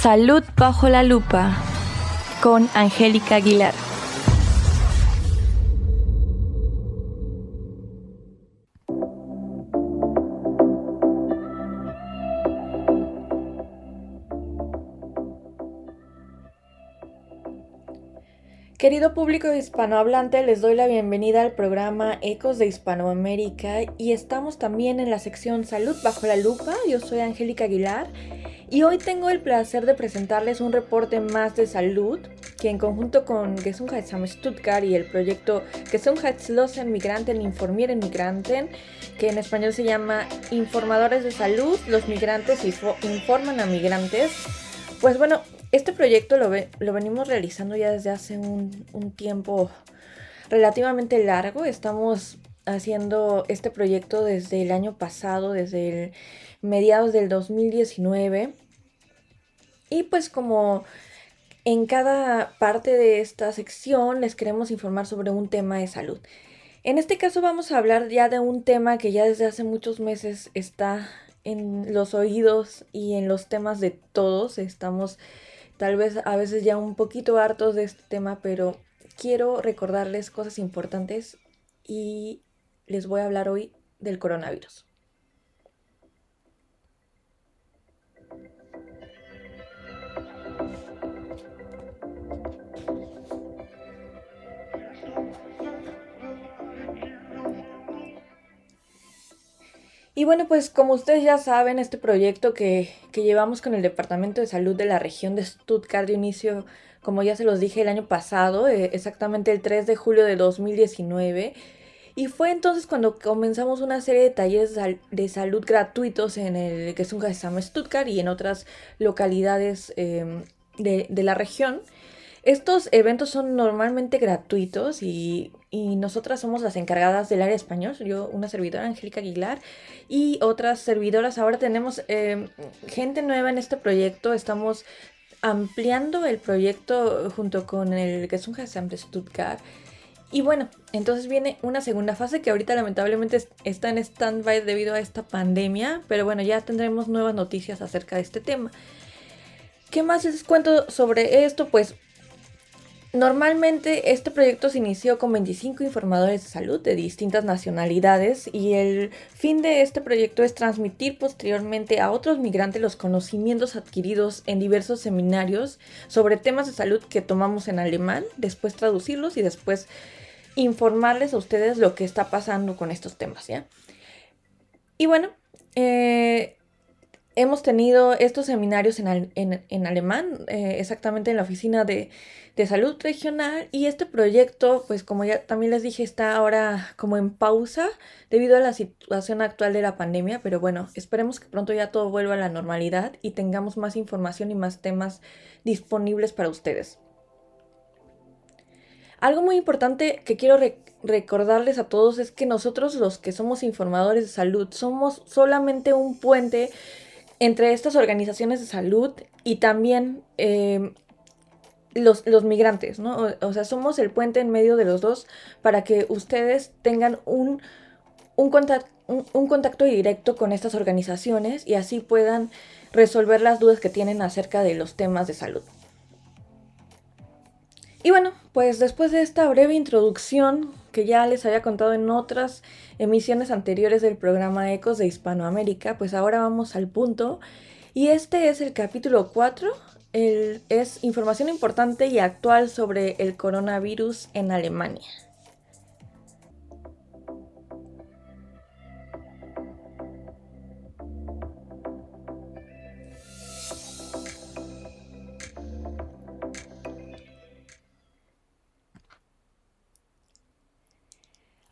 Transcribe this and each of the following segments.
Salud bajo la lupa con Angélica Aguilar. Querido público hispanohablante, les doy la bienvenida al programa Ecos de Hispanoamérica y estamos también en la sección Salud bajo la lupa. Yo soy Angélica Aguilar y hoy tengo el placer de presentarles un reporte más de salud que en conjunto con Gesundheitsamt Stuttgart y el proyecto Gesundheitslosen Migranten Informieren Migranten, que en español se llama Informadores de Salud, los migrantes informan a migrantes. Pues bueno, este proyecto lo, lo venimos realizando ya desde hace un, un tiempo relativamente largo. Estamos haciendo este proyecto desde el año pasado, desde el mediados del 2019. Y pues como en cada parte de esta sección les queremos informar sobre un tema de salud. En este caso vamos a hablar ya de un tema que ya desde hace muchos meses está en los oídos y en los temas de todos. Estamos Tal vez a veces ya un poquito hartos de este tema, pero quiero recordarles cosas importantes y les voy a hablar hoy del coronavirus. Y bueno, pues como ustedes ya saben, este proyecto que, llevamos con el Departamento de Salud de la región de Stuttgart dio inicio, como ya se los dije, el año pasado, eh, exactamente el 3 de julio de 2019. Y fue entonces cuando comenzamos una serie de talleres de salud gratuitos en el que es un Stuttgart y en otras localidades em, de, de la región. Estos eventos son normalmente gratuitos y, nosotras somos las encargadas del área español. Yo, una servidora, Angélica Aguilar, y otras servidoras. Ahora tenemos eh, gente nueva en este proyecto. Estamos ampliando el proyecto junto con el un de Stuttgart. Y bueno, entonces viene una segunda fase que ahorita lamentablemente está en stand-by debido a esta pandemia, pero bueno, ya tendremos nuevas noticias acerca de este tema. ¿Qué más les cuento sobre esto? Pues Normalmente este proyecto se inició con 25 informadores de salud de distintas nacionalidades y el fin de este proyecto es transmitir posteriormente a otros migrantes los conocimientos adquiridos en diversos seminarios sobre temas de salud que tomamos en alemán, después traducirlos y después informarles a ustedes lo que está pasando con estos temas, ¿ya? Y bueno, eh, hemos tenido estos seminarios en, alemán, eh, exactamente en la oficina de, salud regional y este proyecto, pues como ya también les dije, está ahora como en pausa debido a la situación actual de la pandemia, pero bueno, esperemos que pronto ya todo vuelva a la normalidad y tengamos más información y más temas disponibles para ustedes. Algo muy importante que quiero recordarles a todos es que nosotros los que somos informadores de salud somos solamente un puente entre estas organizaciones de salud y también em, los, migrantes, ¿no? O, sea, somos el puente en medio de los dos para que ustedes tengan un, un, un, contacto directo con estas organizaciones y así puedan resolver las dudas que tienen acerca de los temas de salud. Y bueno, pues después de esta breve introducción que ya les había contado en otras emisiones anteriores del programa Ecos de Hispanoamérica, pues ahora vamos al punto. Y este es el capítulo 4, es información importante y actual sobre el coronavirus en Alemania.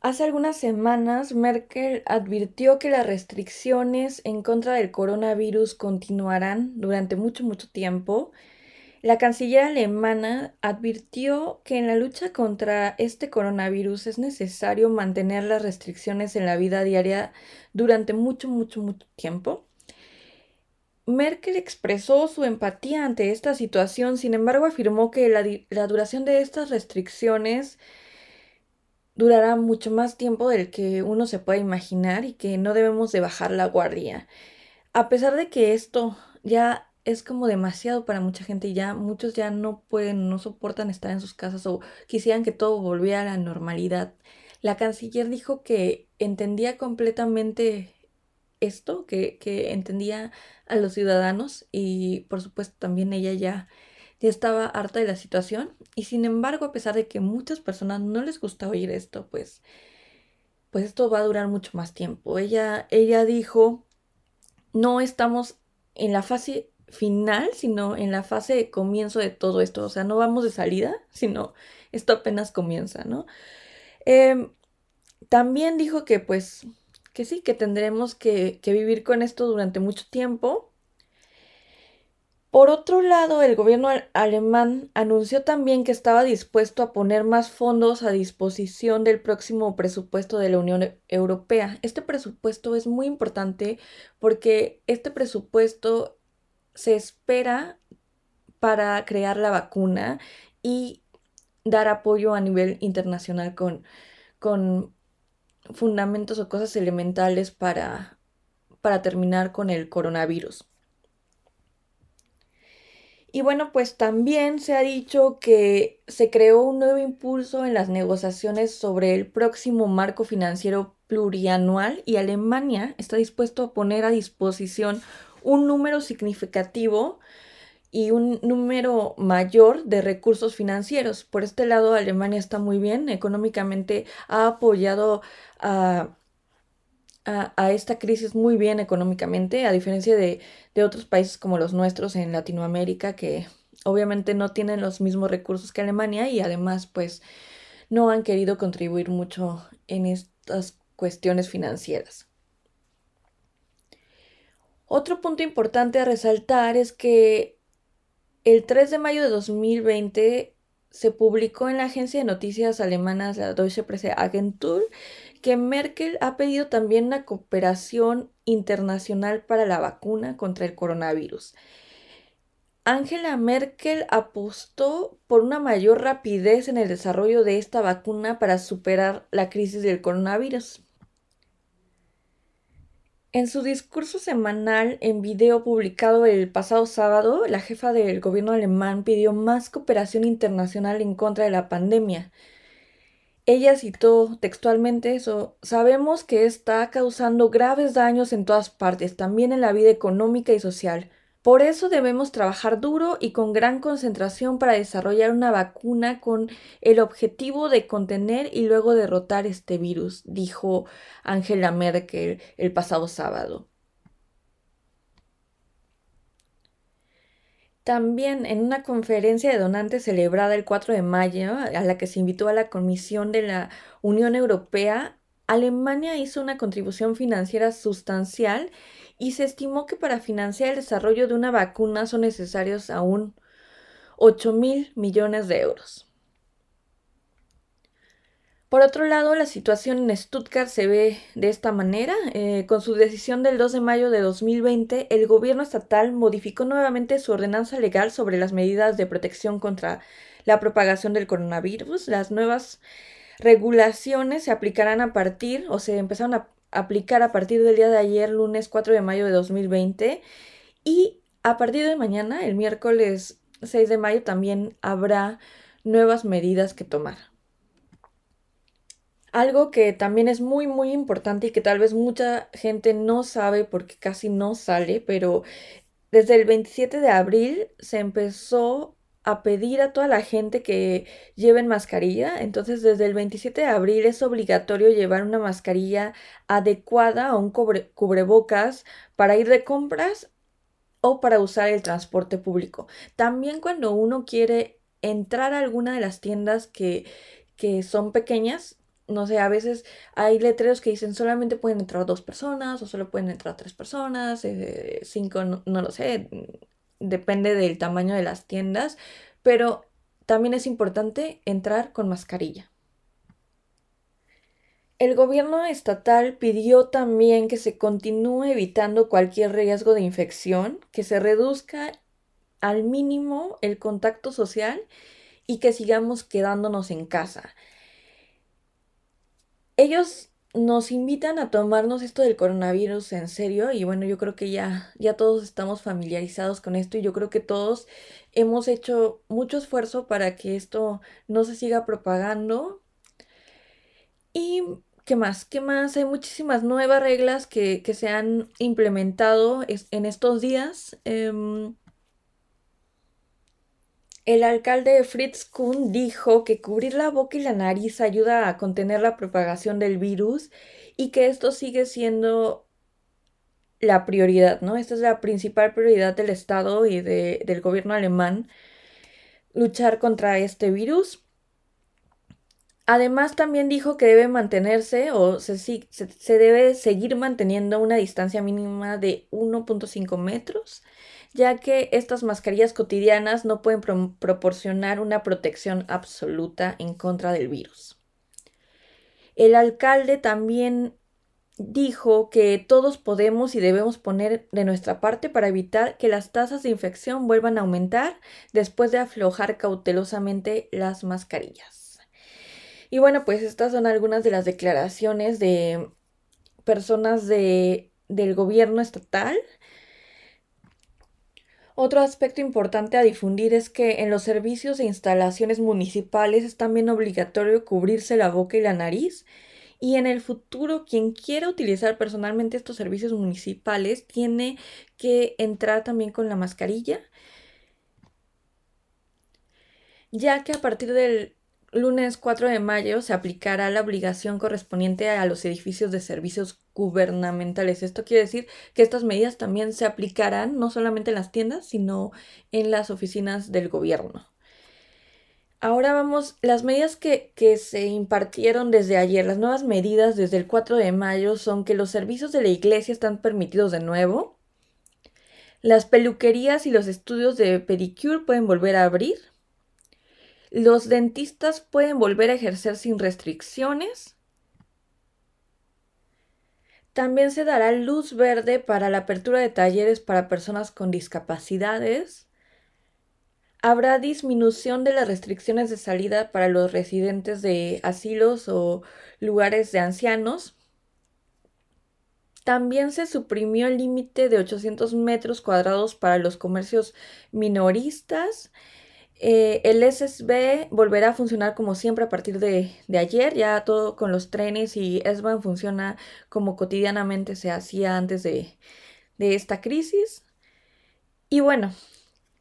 Hace algunas semanas, Merkel advirtió que las restricciones en contra del coronavirus continuarán durante mucho, mucho tiempo. La canciller alemana advirtió que en la lucha contra este coronavirus es necesario mantener las restricciones en la vida diaria durante mucho, mucho, mucho tiempo. Merkel expresó su empatía ante esta situación, sin embargo afirmó que la, la duración de estas restricciones durará mucho más tiempo del que uno se puede imaginar y que no debemos de bajar la guardia. A pesar de que esto ya es como demasiado para mucha gente y ya muchos ya no pueden, no soportan estar en sus casas o quisieran que todo volviera a la normalidad. La canciller dijo que entendía completamente esto, que, que entendía a los ciudadanos y por supuesto también ella ya, ya estaba harta de la situación y sin embargo a pesar de que muchas personas no les gusta oír esto, pues, pues esto va a durar mucho más tiempo. Ella, ella dijo, no estamos en la fase final, sino en la fase de comienzo de todo esto. O sea, no vamos de salida, sino esto apenas comienza, ¿no? Em, también dijo que pues que sí, que tendremos que, que vivir con esto durante mucho tiempo. Por otro lado, el gobierno alemán anunció también que estaba dispuesto a poner más fondos a disposición del próximo presupuesto de la Unión Europea. Este presupuesto es muy importante porque este presupuesto se espera para crear la vacuna y dar apoyo a nivel internacional con, con fundamentos o cosas elementales para, para terminar con el coronavirus. Y bueno, pues también se ha dicho que se creó un nuevo impulso en las negociaciones sobre el próximo marco financiero plurianual y Alemania está dispuesto a poner a disposición un número significativo y un número mayor de recursos financieros. Por este lado, Alemania está muy bien, económicamente ha apoyado a, a, esta crisis muy bien económicamente, a diferencia de, de otros países como los nuestros en Latinoamérica, que obviamente no tienen los mismos recursos que Alemania y además pues no han querido contribuir mucho en estas cuestiones financieras. Otro punto importante a resaltar es que el 3 de mayo de 2020 se publicó en la agencia de noticias alemanas la Deutsche Presseagentur que Merkel ha pedido también una cooperación internacional para la vacuna contra el coronavirus. Angela Merkel apostó por una mayor rapidez en el desarrollo de esta vacuna para superar la crisis del coronavirus. En su discurso semanal en video publicado el pasado sábado, la jefa del gobierno alemán pidió más cooperación internacional en contra de la pandemia. Ella citó textualmente eso, sabemos que está causando graves daños en todas partes, también en la vida económica y social. Por eso debemos trabajar duro y con gran concentración para desarrollar una vacuna con el objetivo de contener y luego derrotar este virus, dijo Angela Merkel el pasado sábado. También en una conferencia de donantes celebrada el 4 de mayo, a la que se invitó a la Comisión de la Unión Europea, Alemania hizo una contribución financiera sustancial y se estimó que para financiar el desarrollo de una vacuna son necesarios aún 8 mil millones de euros. Por otro lado, la situación en Stuttgart se ve de esta manera. Eh, con su decisión del 2 de mayo de 2020, el gobierno estatal modificó nuevamente su ordenanza legal sobre las medidas de protección contra la propagación del coronavirus. Las nuevas regulaciones se aplicarán a partir o se empezaron a aplicar a partir del día de ayer, lunes 4 de mayo de 2020. Y a partir de mañana, el miércoles 6 de mayo, también habrá nuevas medidas que tomar. Algo que también es muy muy importante y que tal vez mucha gente no sabe porque casi no sale, pero desde el 27 de abril se empezó a pedir a toda la gente que lleven mascarilla. Entonces, desde el 27 de abril es obligatorio llevar una mascarilla adecuada o un cubrebocas para ir de compras o para usar el transporte público. También cuando uno quiere entrar a alguna de las tiendas que, que son pequeñas, no sé, a veces hay letreros que dicen solamente pueden entrar dos personas o solo pueden entrar tres personas, eh, cinco, no lo sé, depende del tamaño de las tiendas, pero también es importante entrar con mascarilla. El gobierno estatal pidió también que se continúe evitando cualquier riesgo de infección, que se reduzca al mínimo el contacto social y que sigamos quedándonos en casa. Ellos nos invitan a tomarnos esto del coronavirus en serio y bueno, yo creo que ya, ya todos estamos familiarizados con esto y yo creo que todos hemos hecho mucho esfuerzo para que esto no se siga propagando. Y ¿qué más? ¿Qué más? Hay muchísimas nuevas reglas que, se han implementado en estos días. Em, el alcalde Fritz Kuhn dijo que cubrir la boca y la nariz ayuda a contener la propagación del virus y que esto sigue siendo la prioridad, ¿no? Esta es la principal prioridad del Estado y del gobierno alemán, luchar contra este virus. Además, también dijo que debe mantenerse o se, se debe seguir manteniendo una distancia mínima de 1.5 metros ya que estas mascarillas cotidianas no pueden proporcionar una protección absoluta en contra del virus. El alcalde también dijo que todos podemos y debemos poner de nuestra parte para evitar que las tasas de infección vuelvan a aumentar después de aflojar cautelosamente las mascarillas. Y bueno, pues estas son algunas de las declaraciones de personas de, del gobierno estatal otro aspecto importante a difundir es que en los servicios e instalaciones municipales es también obligatorio cubrirse la boca y la nariz. Y en el futuro quien quiera utilizar personalmente estos servicios municipales tiene que entrar también con la mascarilla ya que a partir del lunes 4 de mayo se aplicará la obligación correspondiente a los edificios de servicios gubernamentales. Esto quiere decir que estas medidas también se aplicarán no solamente en las tiendas, sino en las oficinas del gobierno. Ahora vamos, las medidas que, que, se impartieron desde ayer, las nuevas medidas desde el 4 de mayo son que los servicios de la iglesia están permitidos de nuevo, las peluquerías y los estudios de pedicure pueden volver a abrir, los dentistas pueden volver a ejercer sin restricciones. También se dará luz verde para la apertura de talleres para personas con discapacidades. Habrá disminución de las restricciones de salida para los residentes de asilos o lugares de ancianos. También se suprimió el límite de 800 metros cuadrados para los comercios minoristas eh, el SSB volverá a funcionar como siempre a partir de, ayer, ya todo con los trenes y S-Bahn funciona como cotidianamente se hacía antes de, esta crisis. Y bueno,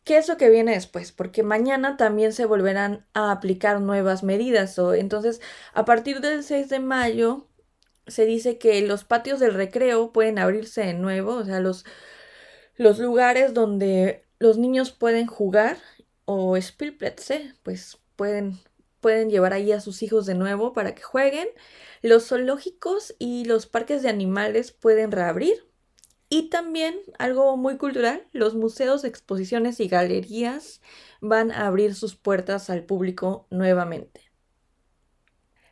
¿qué es lo que viene después? Porque mañana también se volverán a aplicar nuevas medidas. O, entonces, a partir del 6 de mayo, se dice que los patios del recreo pueden abrirse de nuevo, o sea, los, los lugares donde los niños pueden jugar o Spielplätze, pues pueden, pueden llevar ahí a sus hijos de nuevo para que jueguen. Los zoológicos y los parques de animales pueden reabrir. Y también algo muy cultural, los museos, exposiciones y galerías van a abrir sus puertas al público nuevamente.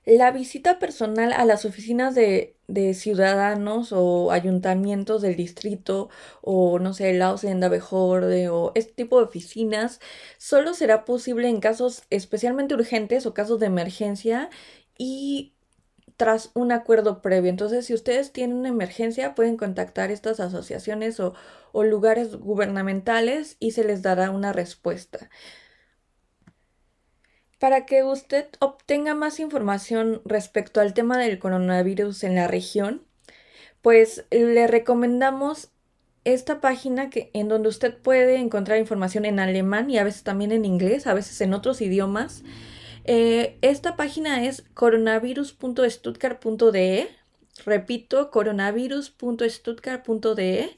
La visita personal a las oficinas de, ciudadanos o ayuntamientos del distrito o no sé, el Ausenda Bejorde o este tipo de oficinas solo será posible en casos especialmente urgentes o casos de emergencia y tras un acuerdo previo. Entonces, si ustedes tienen una emergencia, pueden contactar estas asociaciones o, o lugares gubernamentales y se les dará una respuesta. Para que usted obtenga más información respecto al tema del coronavirus en la región, pues le recomendamos esta página que, en donde usted puede encontrar información en alemán y a veces también en inglés, a veces en otros idiomas. Eh, esta página es coronavirus.stuttgart.de. Repito, coronavirus.stuttgart.de.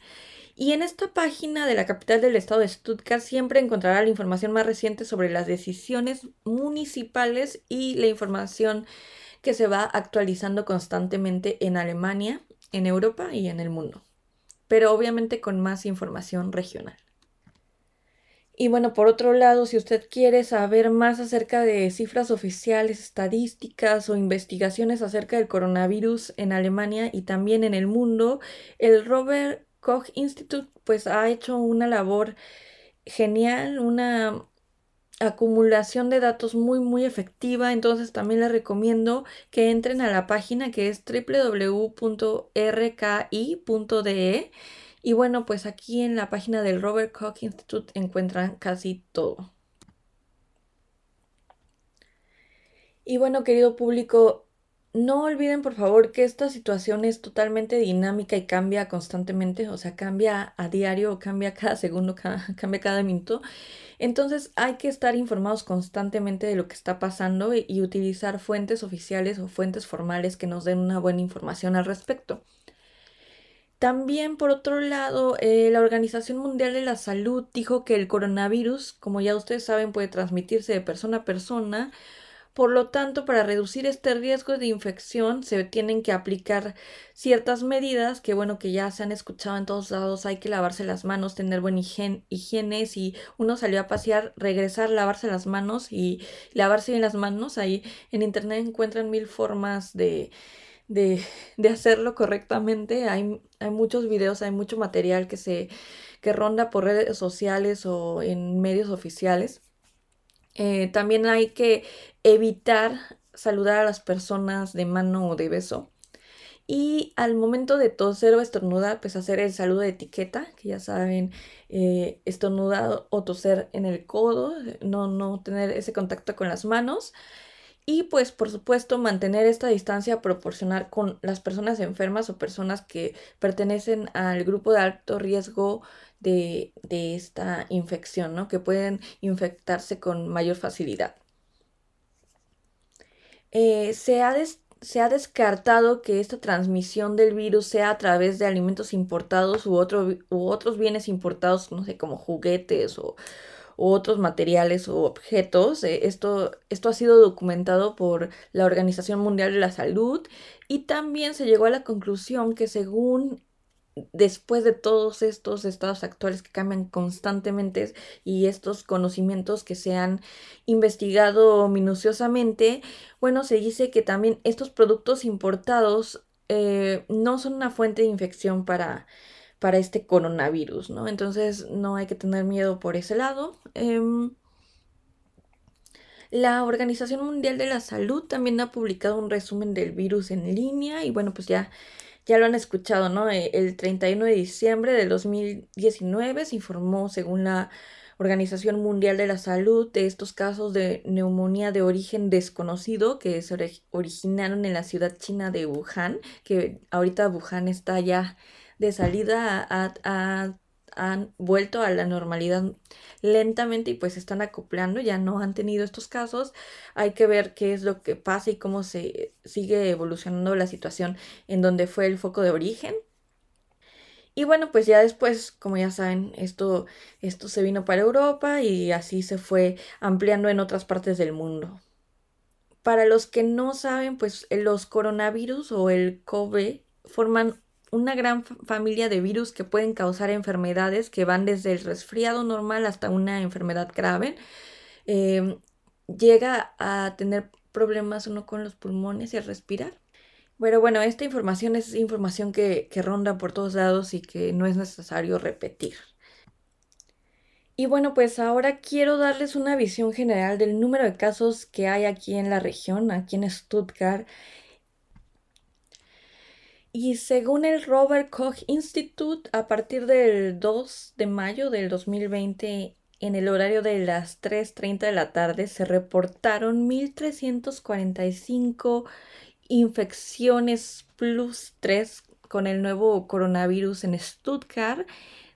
Y en esta página de la capital del estado de Stuttgart siempre encontrará la información más reciente sobre las decisiones municipales y la información que se va actualizando constantemente en Alemania, en Europa y en el mundo. Pero obviamente con más información regional. Y bueno, por otro lado, si usted quiere saber más acerca de cifras oficiales, estadísticas o investigaciones acerca del coronavirus en Alemania y también en el mundo, el Robert Koch Institute pues ha hecho una labor genial, una acumulación de datos muy muy efectiva, entonces también les recomiendo que entren a la página que es www.rki.de y bueno, pues aquí en la página del Robert Koch Institute encuentran casi todo. Y bueno, querido público, no olviden por favor que esta situación es totalmente dinámica y cambia constantemente, o sea, cambia a diario, cambia cada segundo, cambia cada minuto. Entonces hay que estar informados constantemente de lo que está pasando y, utilizar fuentes oficiales o fuentes formales que nos den una buena información al respecto. También, por otro lado, eh, la Organización Mundial de la Salud dijo que el coronavirus, como ya ustedes saben, puede transmitirse de persona a persona por lo tanto, para reducir este riesgo de infección se tienen que aplicar ciertas medidas que, bueno, que ya se han escuchado en todos lados. Hay que lavarse las manos, tener buena higiene. Si uno salió a pasear, regresar, lavarse las manos y lavarse bien las manos. Ahí en internet encuentran mil formas de, de, de hacerlo correctamente. Hay, hay muchos videos, hay mucho material que se que ronda por redes sociales o en medios oficiales. Eh, también hay que evitar saludar a las personas de mano o de beso. Y al momento de toser o estornudar, pues hacer el saludo de etiqueta, que ya saben, eh, estornudar o toser en el codo, no, no tener ese contacto con las manos. Y pues por supuesto mantener esta distancia proporcional con las personas enfermas o personas que pertenecen al grupo de alto riesgo de, esta infección, ¿no? Que pueden infectarse con mayor facilidad. Eh, se, ha se, ha descartado que esta transmisión del virus sea a través de alimentos importados u, u otros bienes importados, no sé, como juguetes o, otros materiales o objetos. Eh, esto, esto ha sido documentado por la Organización Mundial de la Salud y también se llegó a la conclusión que según después de todos estos estados actuales que cambian constantemente y estos conocimientos que se han investigado minuciosamente, bueno, se dice que también estos productos importados eh, no son una fuente de infección para, para este coronavirus, ¿no? Entonces no hay que tener miedo por ese lado. Em, la Organización Mundial de la Salud también ha publicado un resumen del virus en línea y bueno, pues ya ya lo han escuchado, ¿no? Eh, el 31 de diciembre del 2019 se informó, según la Organización Mundial de la Salud, de estos casos de neumonía de origen desconocido que se originaron en la ciudad china de Wuhan, que ahorita Wuhan está ya de salida han vuelto a la normalidad lentamente y pues están acoplando, ya no han tenido estos casos. Hay que ver qué es lo que pasa y cómo se sigue evolucionando la situación en donde fue el foco de origen. Y bueno, pues ya después, como ya saben, esto, esto se vino para Europa y así se fue ampliando en otras partes del mundo. Para los que no saben, pues los coronavirus o el COVID forman una gran familia de virus que pueden causar enfermedades que van desde el resfriado normal hasta una enfermedad grave. Em, llega a tener problemas uno con los pulmones y a respirar. Pero bueno, esta información es información que, que ronda por todos lados y que no es necesario repetir. Y bueno, pues ahora quiero darles una visión general del número de casos que hay aquí en la región, aquí en Stuttgart y según el Robert Koch Institute, a partir del 2 de mayo del 2020, en el horario de las 3.30 de la tarde, se reportaron 1.345 infecciones plus 3 con el nuevo coronavirus en Stuttgart.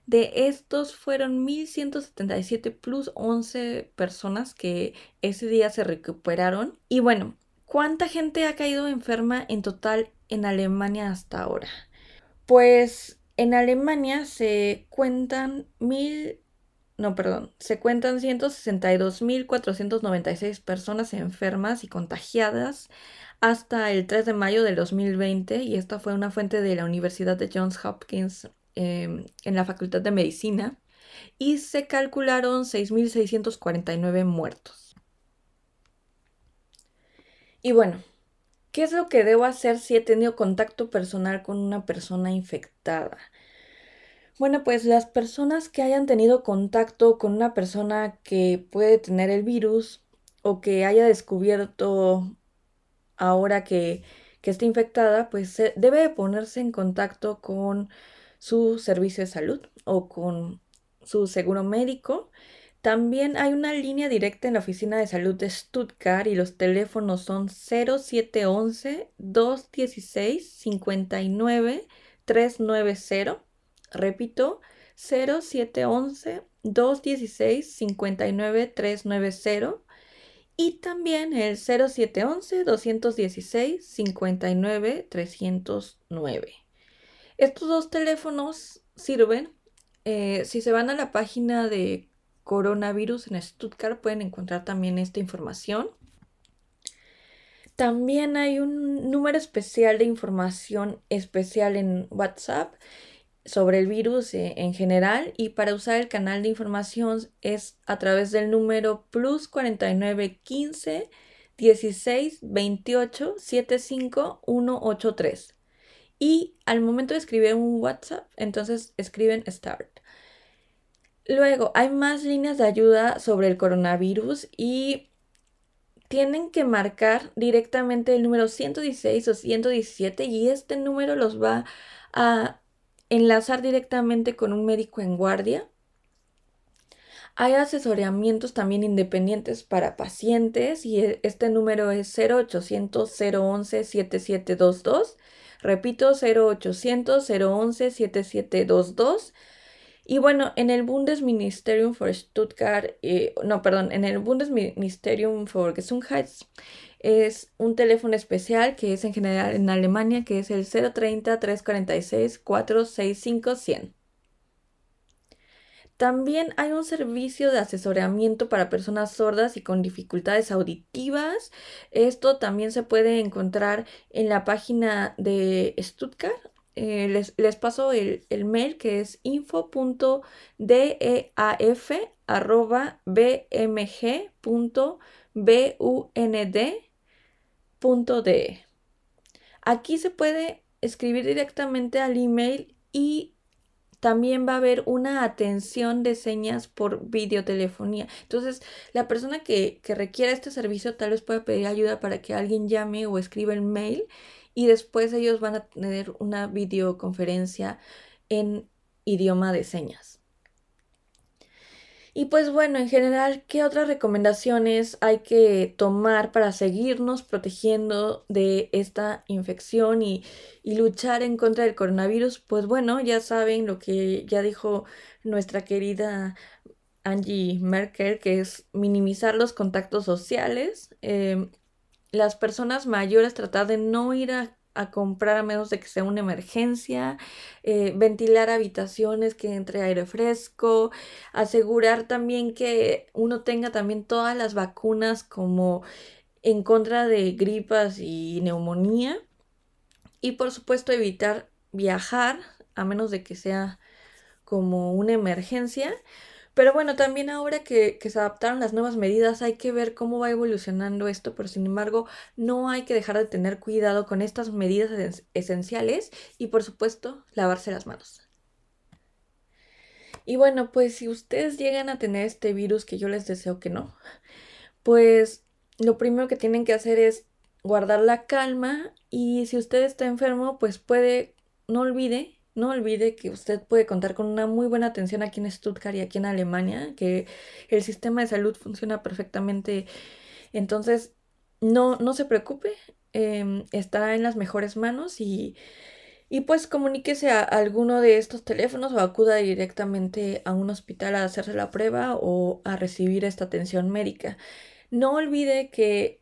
De estos fueron 1.177 plus 11 personas que ese día se recuperaron. Y bueno, ¿cuánta gente ha caído enferma en total en Alemania hasta ahora? Pues en Alemania se cuentan mil, no, perdón, se cuentan 162.496 personas enfermas y contagiadas hasta el 3 de mayo del 2020 y esta fue una fuente de la Universidad de Johns Hopkins em, en la Facultad de Medicina y se calcularon 6.649 muertos. Y bueno, ¿Qué es lo que debo hacer si he tenido contacto personal con una persona infectada? Bueno, pues las personas que hayan tenido contacto con una persona que puede tener el virus o que haya descubierto ahora que, que está infectada, pues debe ponerse en contacto con su servicio de salud o con su seguro médico. También hay una línea directa en la oficina de salud de Stuttgart y los teléfonos son 0711 216 59 390 Repito, 0711-216-59390 y también el 0711-216-59309. Estos dos teléfonos sirven. Eh, si se van a la página de coronavirus en Stuttgart pueden encontrar también esta información. También hay un número especial de información especial en WhatsApp sobre el virus eh, en general y para usar el canal de información es a través del número plus 49 15 16 28 75 183 y al momento de escribir un WhatsApp entonces escriben start luego hay más líneas de ayuda sobre el coronavirus y tienen que marcar directamente el número 116 o 117 y este número los va a enlazar directamente con un médico en guardia. Hay asesoramientos también independientes para pacientes y e, este número es 0800 011 7722. Repito, 0800 011 7722. Y bueno, en el Bundesministerium for Stuttgart, eh, no, perdón, en el Bundesministerium for Gesundheit es un teléfono especial que es en general en Alemania, que es el 030-346-465-100. También hay un servicio de asesoramiento para personas sordas y con dificultades auditivas. Esto también se puede encontrar en la página de Stuttgart. Eh, les, les, paso el, el, mail que es info.deaf.bmg.bund de Aquí se puede escribir directamente al email y también va a haber una atención de señas por videotelefonía. Entonces, la persona que, que requiera este servicio tal vez pueda pedir ayuda para que alguien llame o escriba el mail y después ellos van a tener una videoconferencia en idioma de señas. Y pues bueno, en general, ¿qué otras recomendaciones hay que tomar para seguirnos protegiendo de esta infección y, luchar en contra del coronavirus? Pues bueno, ya saben lo que ya dijo nuestra querida Angie Merkel, que es minimizar los contactos sociales. Em, las personas mayores tratar de no ir a a comprar a menos de que sea una emergencia, eh, ventilar habitaciones, que entre aire fresco, asegurar también que uno tenga también todas las vacunas como en contra de gripas y neumonía. Y por supuesto evitar viajar a menos de que sea como una emergencia pero bueno, también ahora que, se adaptaron las nuevas medidas hay que ver cómo va evolucionando esto, pero sin embargo no hay que dejar de tener cuidado con estas medidas esenciales y por supuesto lavarse las manos. Y bueno, pues si ustedes llegan a tener este virus, que yo les deseo que no, pues lo primero que tienen que hacer es guardar la calma y si usted está enfermo, pues puede, no olvide no olvide que usted puede contar con una muy buena atención aquí en Stuttgart y aquí en Alemania, que el sistema de salud funciona perfectamente. Entonces, no, no se preocupe, em, estará en las mejores manos y, y pues comuníquese a alguno de estos teléfonos o acuda directamente a un hospital a hacerse la prueba o a recibir esta atención médica. No olvide que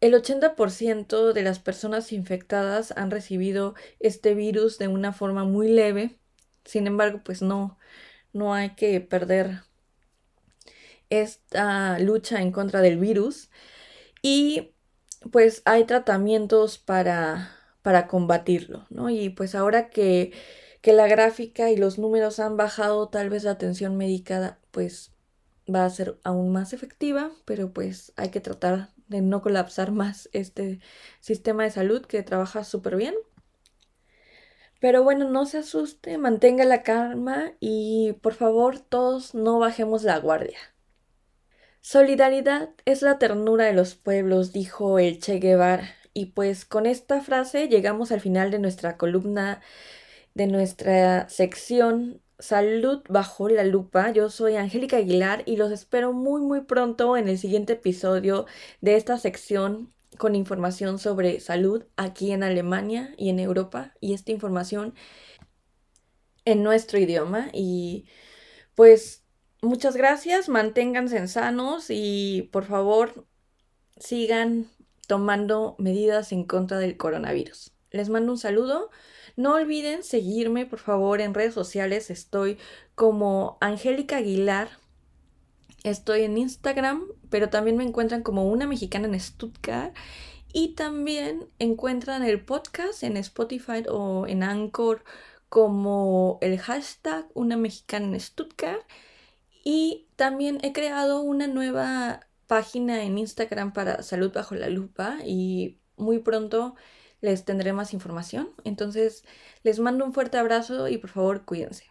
el 80% de las personas infectadas han recibido este virus de una forma muy leve. Sin embargo, pues no, no hay que perder esta lucha en contra del virus. Y pues hay tratamientos para, para combatirlo, ¿no? Y pues ahora que, que la gráfica y los números han bajado, tal vez la atención médica pues va a ser aún más efectiva, pero pues hay que tratar de no colapsar más este sistema de salud que trabaja súper bien. Pero bueno, no se asuste, mantenga la calma y por favor todos no bajemos la guardia. Solidaridad es la ternura de los pueblos, dijo el Che Guevara. Y pues con esta frase llegamos al final de nuestra columna, de nuestra sección Salud bajo la lupa. Yo soy Angélica Aguilar y los espero muy muy pronto en el siguiente episodio de esta sección con información sobre salud aquí en Alemania y en Europa y esta información en nuestro idioma y pues muchas gracias, manténganse sanos y por favor sigan tomando medidas en contra del coronavirus. Les mando un saludo. No olviden seguirme, por favor, en redes sociales. Estoy como Angélica Aguilar. Estoy en Instagram, pero también me encuentran como una mexicana en Stuttgart. Y también encuentran el podcast en Spotify o en Anchor como el hashtag una mexicana en Stuttgart. Y también he creado una nueva página en Instagram para Salud Bajo la Lupa y muy pronto les tendré más información. Entonces les mando un fuerte abrazo y por favor cuídense.